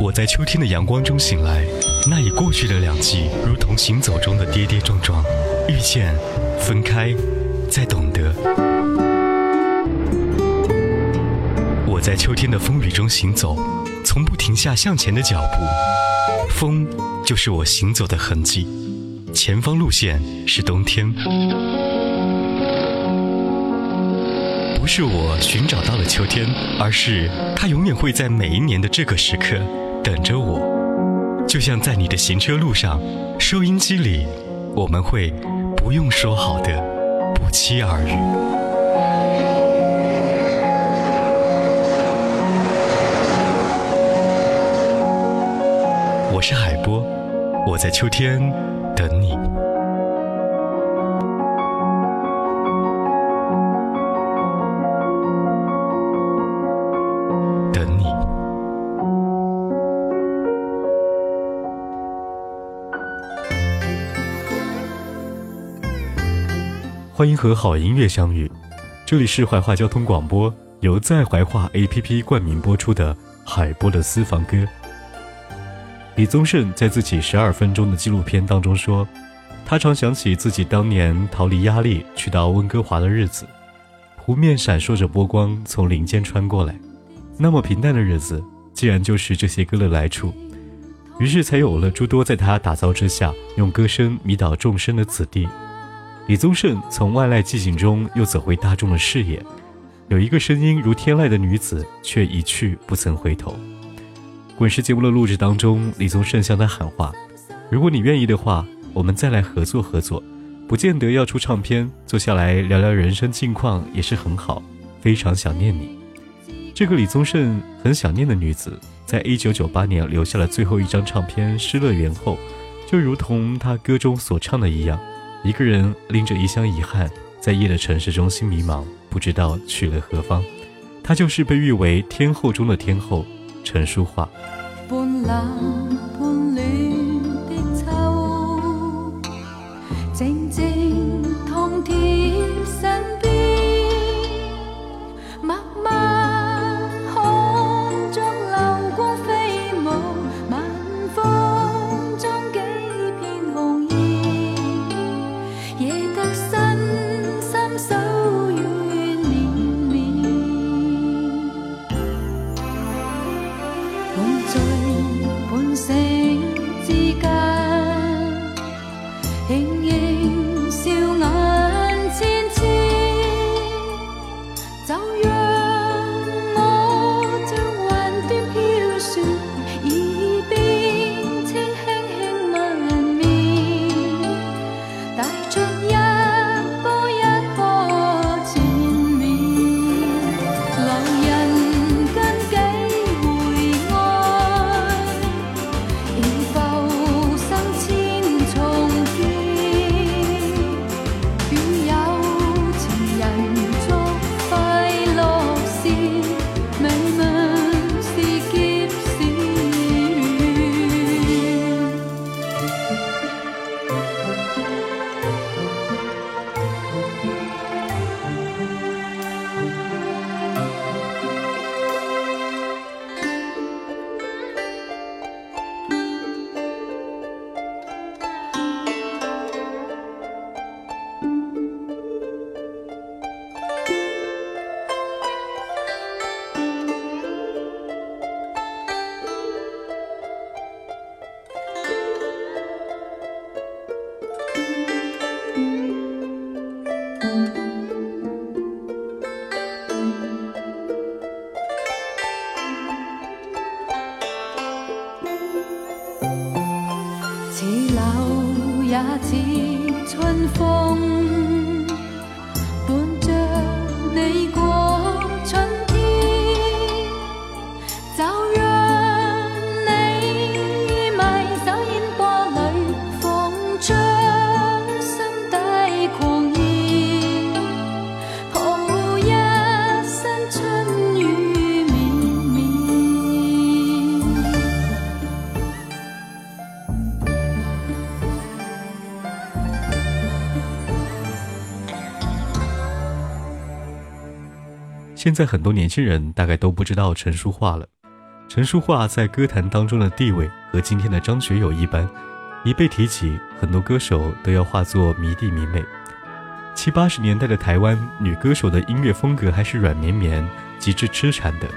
我在秋天的阳光中醒来，那已过去的两季，如同行走中的跌跌撞撞，遇见，分开，再懂得。我在秋天的风雨中行走，从不停下向前的脚步，风就是我行走的痕迹，前方路线是冬天。不是我寻找到了秋天，而是它永远会在每一年的这个时刻。等着我，就像在你的行车路上，收音机里，我们会不用说好的不期而遇。我是海波，我在秋天等你。欢迎和好音乐相遇，这里是怀化交通广播，由在怀化 APP 冠名播出的海波的私房歌。李宗盛在自己十二分钟的纪录片当中说，他常想起自己当年逃离压力去到温哥华的日子，湖面闪烁着波光从林间穿过来，那么平淡的日子，竟然就是这些歌的来处，于是才有了诸多在他打造之下用歌声迷倒众生的子弟。李宗盛从万籁寂静中又走回大众的视野，有一个声音如天籁的女子，却一去不曾回头。滚石节目的录制当中，李宗盛向他喊话：“如果你愿意的话，我们再来合作合作，不见得要出唱片，坐下来聊聊人生近况也是很好。非常想念你。”这个李宗盛很想念的女子，在一九九八年留下了最后一张唱片《失乐园》后，就如同他歌中所唱的一样。一个人拎着一箱遗憾，在夜的城市中心迷茫，不知道去了何方。他就是被誉为天后中的天后，陈淑桦。现在很多年轻人大概都不知道陈淑桦了。陈淑桦在歌坛当中的地位和今天的张学友一般，一被提起，很多歌手都要化作迷弟迷妹。七八十年代的台湾女歌手的音乐风格还是软绵绵、极致痴缠的，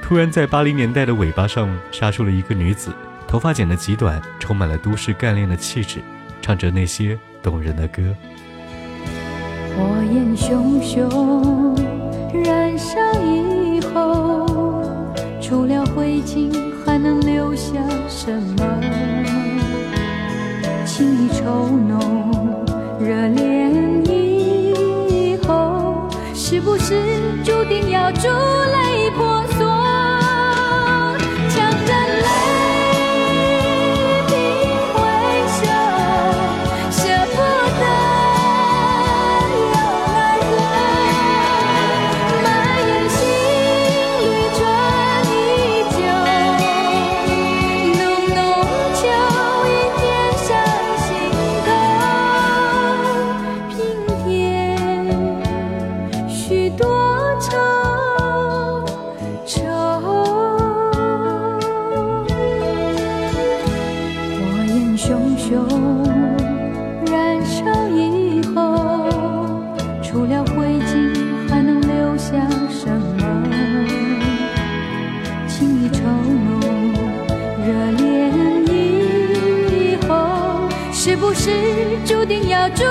突然在八零年代的尾巴上杀出了一个女子，头发剪得极短，充满了都市干练的气质，唱着那些动人的歌。火焰熊熊燃烧以后，除了灰烬还能留下什么？情意愁浓，热恋以后，是不是注定要珠定要住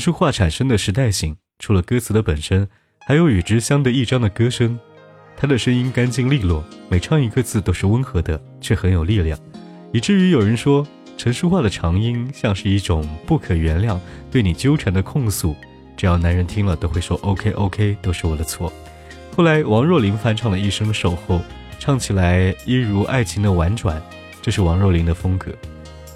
陈淑桦产生的时代性，除了歌词的本身，还有与之相得益彰的歌声。她的声音干净利落，每唱一个字都是温和的，却很有力量，以至于有人说陈淑桦的长音像是一种不可原谅对你纠缠的控诉。只要男人听了都会说 OK OK，都是我的错。后来王若琳翻唱了一生守候，唱起来一如爱情的婉转，这是王若琳的风格。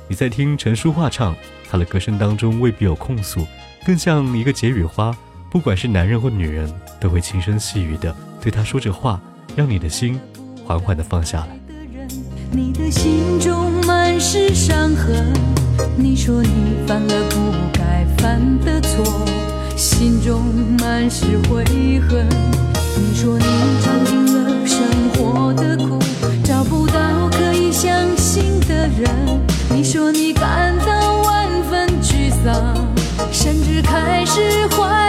你在听陈淑桦唱，她的歌声当中未必有控诉。更像一个解语花，不管是男人或女人，都会轻声细语的对他说着话，让你的心缓缓的放下来。你的心中满是伤痕，你说你犯了不该犯的错，心中满是悔恨。你说你尝尽了生活的苦，找不到可以相信的人。你说你感到万分沮丧。甚至开始怀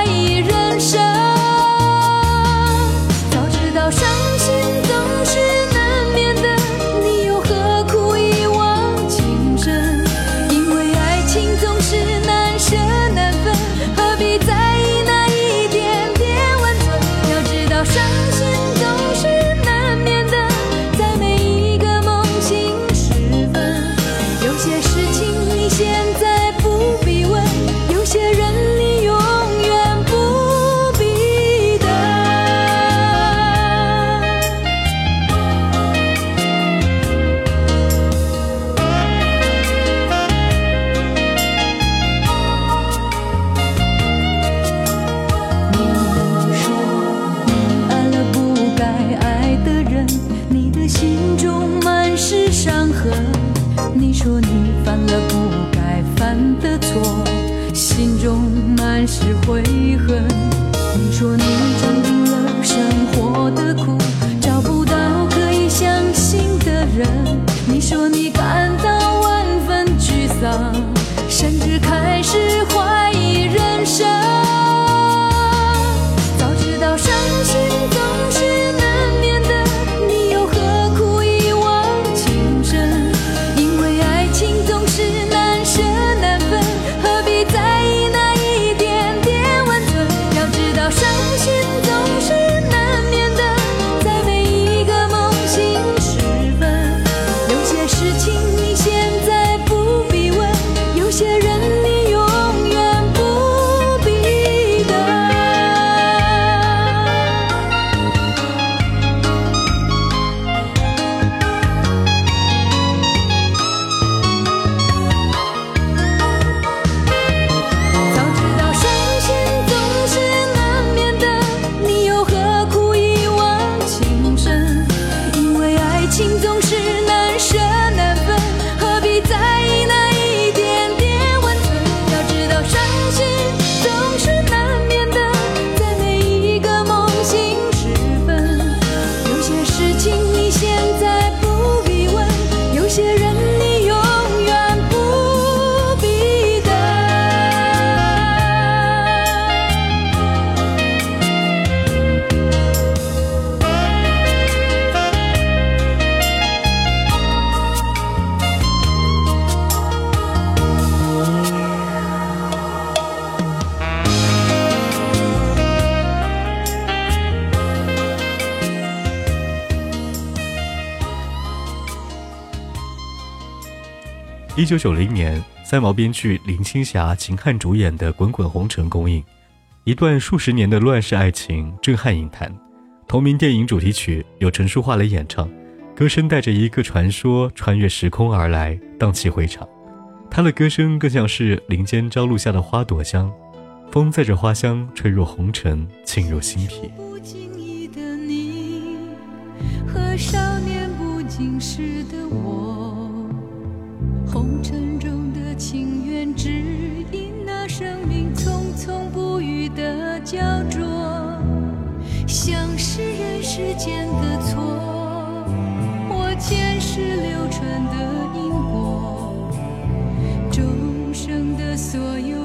一九九零年，三毛编剧、林青霞、秦汉主演的《滚滚红尘》公映，一段数十年的乱世爱情震撼影坛。同名电影主题曲由陈淑桦来演唱，歌声带着一个传说穿越时空而来，荡气回肠。她的歌声更像是林间朝露下的花朵香，风载着花香吹入红尘，沁入心脾。不经意的你和少年不经事的我，红尘中的情缘，只因那生命匆匆不语的焦灼，像是人世间的错，或前世流传的因果，众生的所有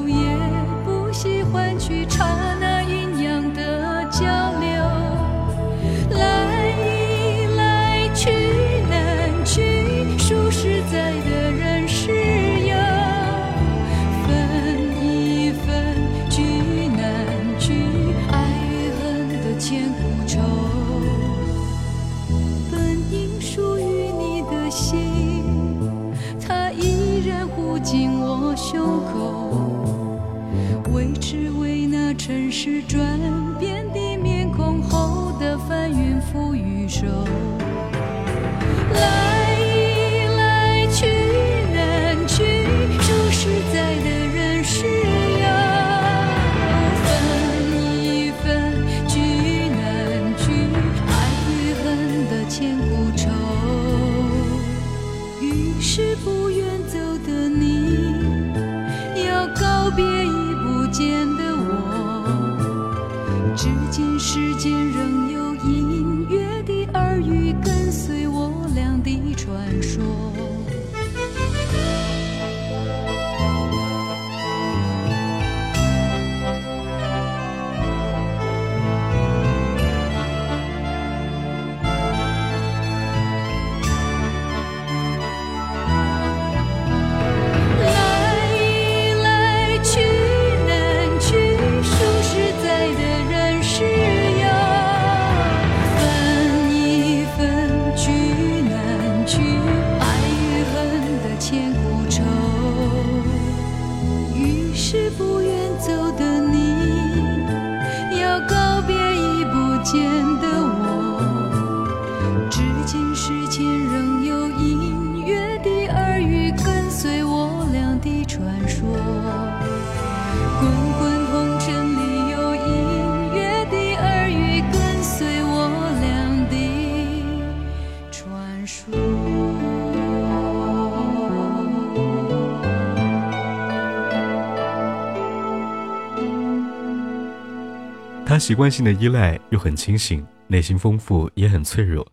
习惯性的依赖又很清醒，内心丰富也很脆弱，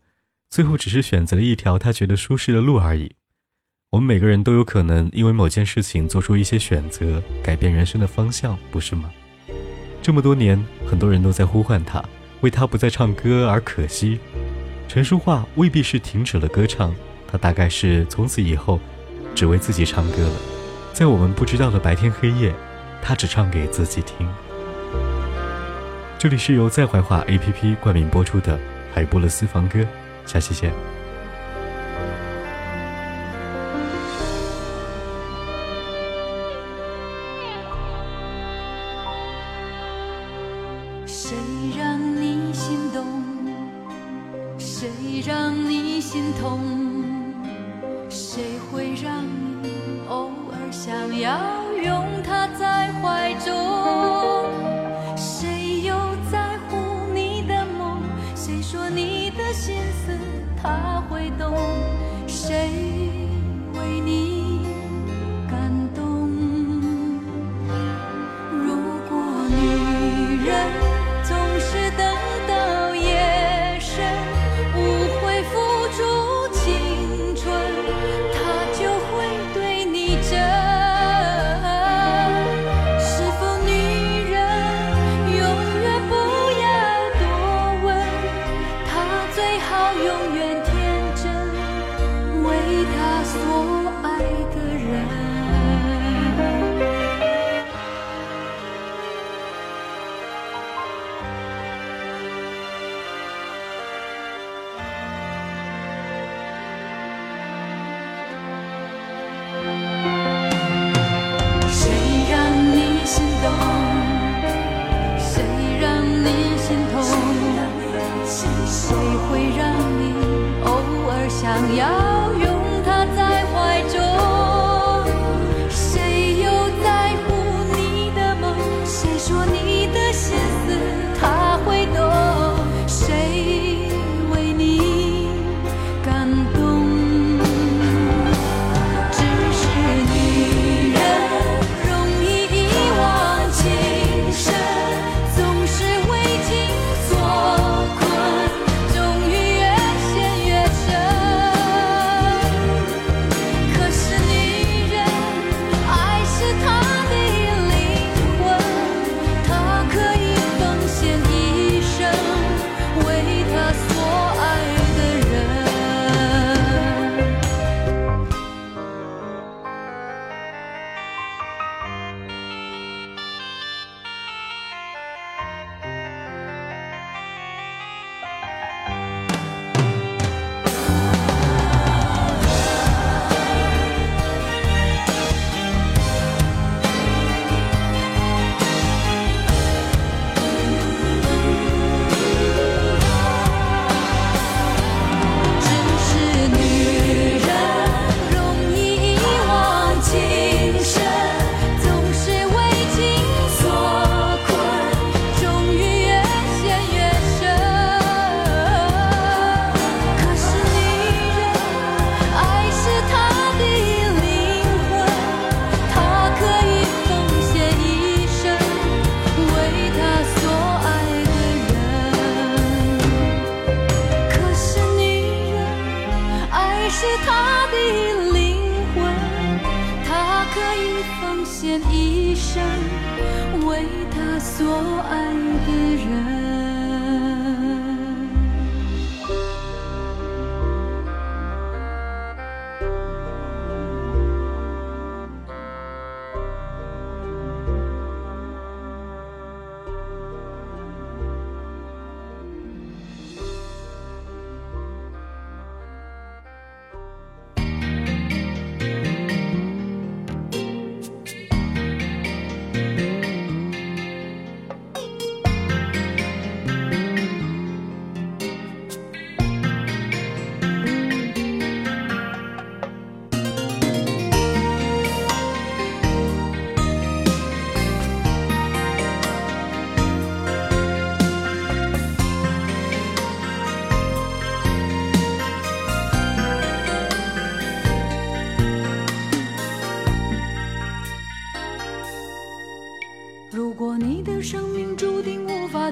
最后只是选择了一条他觉得舒适的路而已。我们每个人都有可能因为某件事情做出一些选择，改变人生的方向，不是吗？这么多年，很多人都在呼唤他，为他不再唱歌而可惜。陈淑桦未必是停止了歌唱，她大概是从此以后只为自己唱歌了。在我们不知道的白天黑夜，她只唱给自己听。这里是由在怀化 APP 冠名播出的《海波的私房歌》，下期见。朋友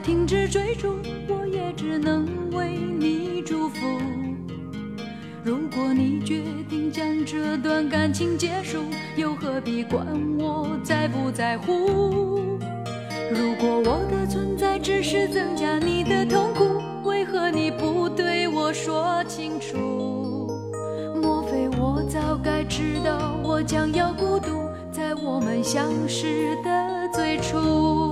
停止追逐我也只能为你祝福。如果你决定将这段感情结束又何必管我在不在乎？如果我的存在只是增加你的痛苦为何你不对我说清楚？莫非我早该知道我将要孤独在我们相识的最初？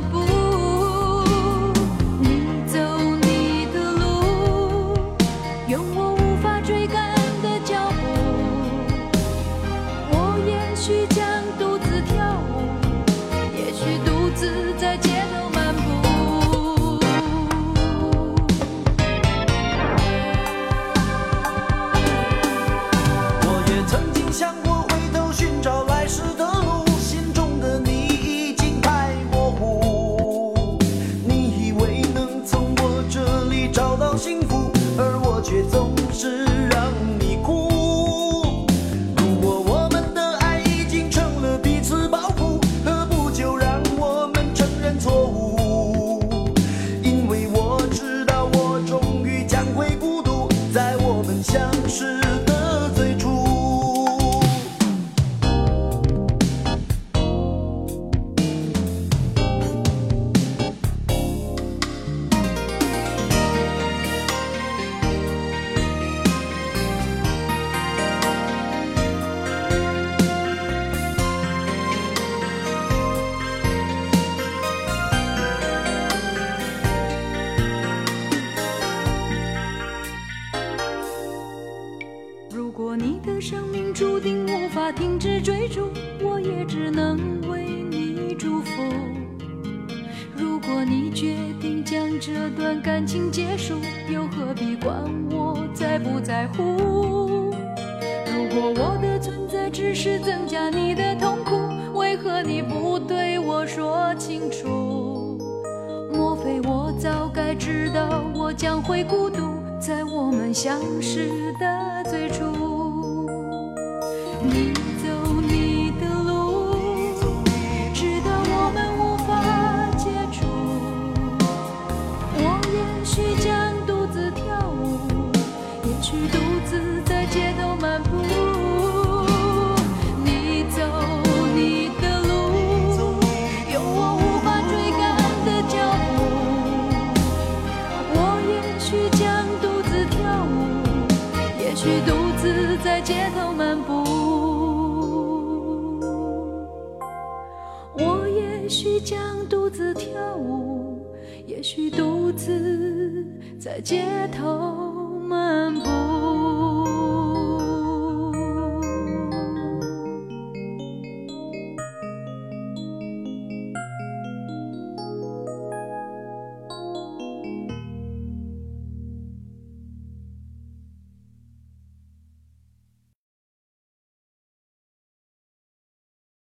不他停止追逐，我也只能为你祝福。如果你决定将这段感情结束，又何必管我在不在乎？如果我的存在只是增加你的痛苦，为何你不对我说清楚？莫非我早该知道我将会孤独，在我们相识的最初？你在街头。